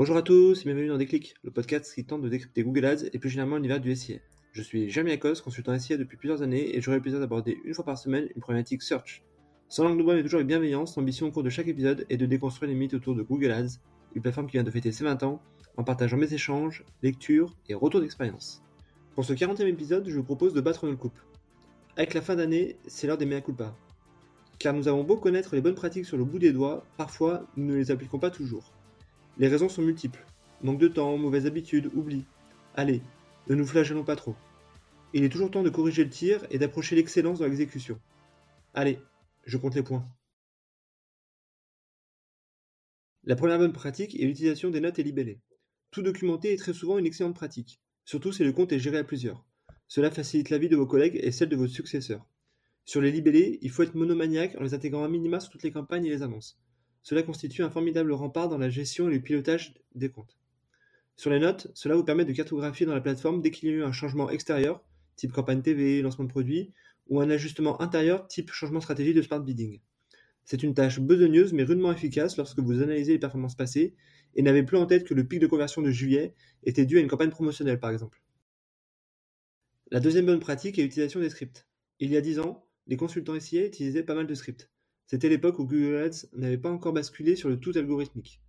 Bonjour à tous et bienvenue dans Déclic, le podcast qui tente de décrypter Google Ads et plus généralement l'univers du SIA. Je suis Jérémy Akos, consultant SIA depuis plusieurs années et j'aurai le plaisir d'aborder une fois par semaine une problématique search. Sans langue de bois mais toujours avec bienveillance, l'ambition au cours de chaque épisode est de déconstruire les mythes autour de Google Ads, une plateforme qui vient de fêter ses 20 ans, en partageant mes échanges, lectures et retours d'expérience. Pour ce 40e épisode, je vous propose de battre notre coupe. Avec la fin d'année, c'est l'heure des mea culpa. Car nous avons beau connaître les bonnes pratiques sur le bout des doigts, parfois nous ne les appliquons pas toujours. Les raisons sont multiples. Manque de temps, mauvaises habitudes, oubli. Allez, ne nous flagellons pas trop. Il est toujours temps de corriger le tir et d'approcher l'excellence dans l'exécution. Allez, je compte les points. La première bonne pratique est l'utilisation des notes et libellés. Tout documenter est très souvent une excellente pratique, surtout si le compte est géré à plusieurs. Cela facilite la vie de vos collègues et celle de vos successeurs. Sur les libellés, il faut être monomaniaque en les intégrant à minima sur toutes les campagnes et les annonces. Cela constitue un formidable rempart dans la gestion et le pilotage des comptes. Sur les notes, cela vous permet de cartographier dans la plateforme dès qu'il y a eu un changement extérieur, type campagne TV, lancement de produit, ou un ajustement intérieur, type changement stratégie de smart bidding. C'est une tâche besogneuse mais rudement efficace lorsque vous analysez les performances passées et n'avez plus en tête que le pic de conversion de juillet était dû à une campagne promotionnelle par exemple. La deuxième bonne pratique est l'utilisation des scripts. Il y a 10 ans, les consultants SIA utilisaient pas mal de scripts. C'était l'époque où Google Ads n'avait pas encore basculé sur le tout algorithmique.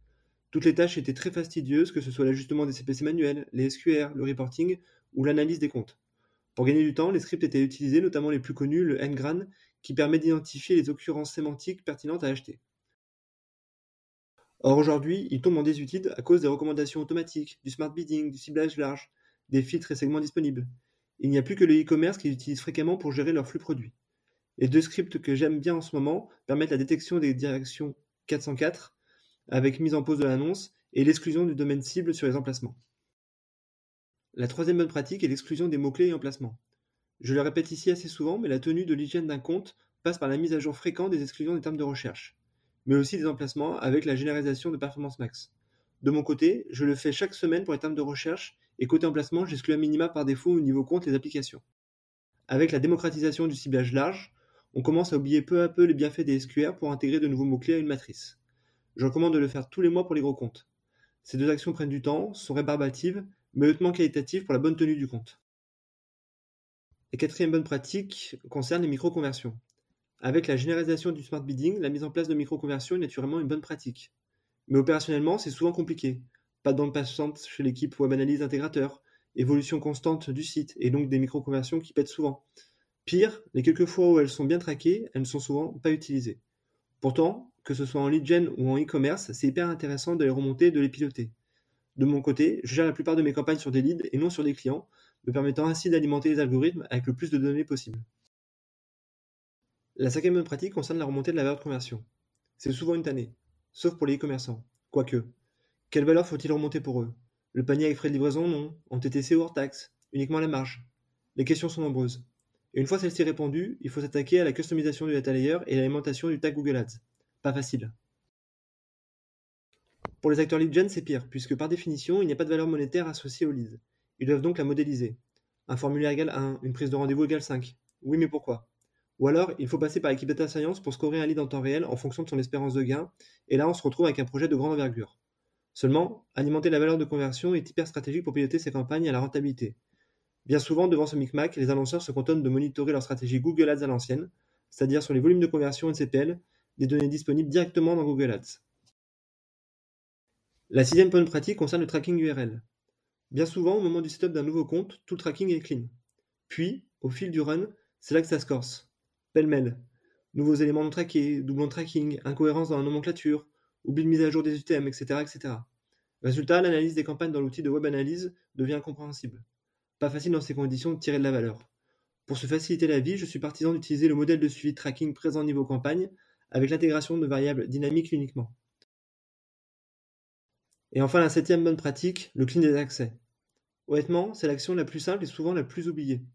Toutes les tâches étaient très fastidieuses, que ce soit l'ajustement des CPC manuels, les SQR, le reporting ou l'analyse des comptes. Pour gagner du temps, les scripts étaient utilisés, notamment les plus connus, le ngran, qui permet d'identifier les occurrences sémantiques pertinentes à acheter. Or aujourd'hui, il tombe en désuétude à cause des recommandations automatiques, du smart bidding, du ciblage large, des filtres et segments disponibles. Il n'y a plus que le e-commerce qui l'utilise fréquemment pour gérer leurs flux produits. Les deux scripts que j'aime bien en ce moment permettent la détection des directions 404 avec mise en pause de l'annonce et l'exclusion du domaine cible sur les emplacements. La troisième bonne pratique est l'exclusion des mots-clés et emplacements. Je le répète ici assez souvent, mais la tenue de l'hygiène d'un compte passe par la mise à jour fréquente des exclusions des termes de recherche, mais aussi des emplacements avec la généralisation de Performance Max. De mon côté, je le fais chaque semaine pour les termes de recherche et côté emplacement, j'exclus à minima par défaut au niveau compte les applications. Avec la démocratisation du ciblage large, on commence à oublier peu à peu les bienfaits des SQR pour intégrer de nouveaux mots-clés à une matrice. Je recommande de le faire tous les mois pour les gros comptes. Ces deux actions prennent du temps, sont rébarbatives, mais hautement qualitatives pour la bonne tenue du compte. La quatrième bonne pratique concerne les micro-conversions. Avec la généralisation du smart bidding, la mise en place de micro-conversions est naturellement une bonne pratique. Mais opérationnellement, c'est souvent compliqué. Pas de bande passante chez l'équipe web analyse intégrateur, évolution constante du site et donc des micro-conversions qui pètent souvent. Pire, les quelques fois où elles sont bien traquées, elles ne sont souvent pas utilisées. Pourtant, que ce soit en lead gen ou en e-commerce, c'est hyper intéressant de les remonter et de les piloter. De mon côté, je gère la plupart de mes campagnes sur des leads et non sur des clients, me permettant ainsi d'alimenter les algorithmes avec le plus de données possible. La cinquième bonne pratique concerne la remontée de la valeur de conversion. C'est souvent une tannée, sauf pour les e-commerçants. Quoique, quelle valeur faut-il remonter pour eux? Le panier avec frais de livraison, non. En TTC ou hors taxe? Uniquement la marge? Les questions sont nombreuses. Et une fois celle-ci répandue, il faut s'attaquer à la customisation du data layer et l'alimentation du tag Google Ads. Pas facile. Pour les acteurs lead gen, c'est pire, puisque par définition, il n'y a pas de valeur monétaire associée au lead. Ils doivent donc la modéliser. Un formulaire égale 1, une prise de rendez-vous égale 5. Oui, mais pourquoi? Ou alors, il faut passer par l'équipe data science pour scorer un lead en temps réel en fonction de son espérance de gain, et là, on se retrouve avec un projet de grande envergure. Seulement, alimenter la valeur de conversion est hyper stratégique pour piloter ces campagnes à la rentabilité. Bien souvent, devant ce micmac, les annonceurs se contentent de monitorer leur stratégie Google Ads à l'ancienne, c'est-à-dire sur les volumes de conversion et des données disponibles directement dans Google Ads. La sixième bonne pratique concerne le tracking URL. Bien souvent, au moment du setup d'un nouveau compte, tout le tracking est clean. Puis, au fil du run, c'est là que ça se corse. Pêle-mêle. Nouveaux éléments non traqués, doublons de tracking, incohérence dans la nomenclature, oubli de mise à jour des UTM, etc. etc. Résultat, l'analyse des campagnes dans l'outil de web analyse devient incompréhensible. Pas facile dans ces conditions de tirer de la valeur. Pour se faciliter la vie, je suis partisan d'utiliser le modèle de suivi tracking présent niveau campagne avec l'intégration de variables dynamiques uniquement. Et enfin, la septième bonne pratique, le clean des accès. Honnêtement, c'est l'action la plus simple et souvent la plus oubliée.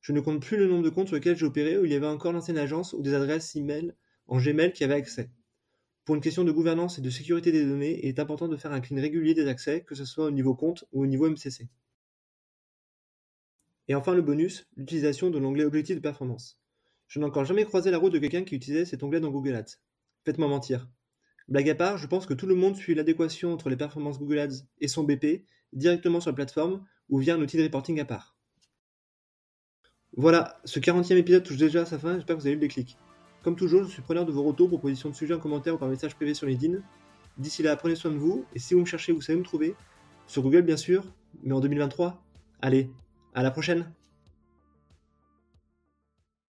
Je ne compte plus le nombre de comptes sur lesquels j'ai opéré où il y avait encore l'ancienne agence ou des adresses email en Gmail qui avaient accès. Pour une question de gouvernance et de sécurité des données, il est important de faire un clean régulier des accès, que ce soit au niveau compte ou au niveau MCC. Et enfin le bonus, l'utilisation de l'onglet Objectif de performance. Je n'ai encore jamais croisé la route de quelqu'un qui utilisait cet onglet dans Google Ads. Faites-moi mentir. Blague à part, je pense que tout le monde suit l'adéquation entre les performances Google Ads et son BP directement sur la plateforme ou via un outil de reporting à part. Voilà, ce 40e épisode touche déjà à sa fin, j'espère que vous avez eu le déclic. Comme toujours, je suis preneur de vos retours, propositions de sujets en commentaire ou par message privé sur LinkedIn. D'ici là, prenez soin de vous, et si vous me cherchez, vous savez me trouver. Sur Google bien sûr, mais en 2023. Allez, à la prochaine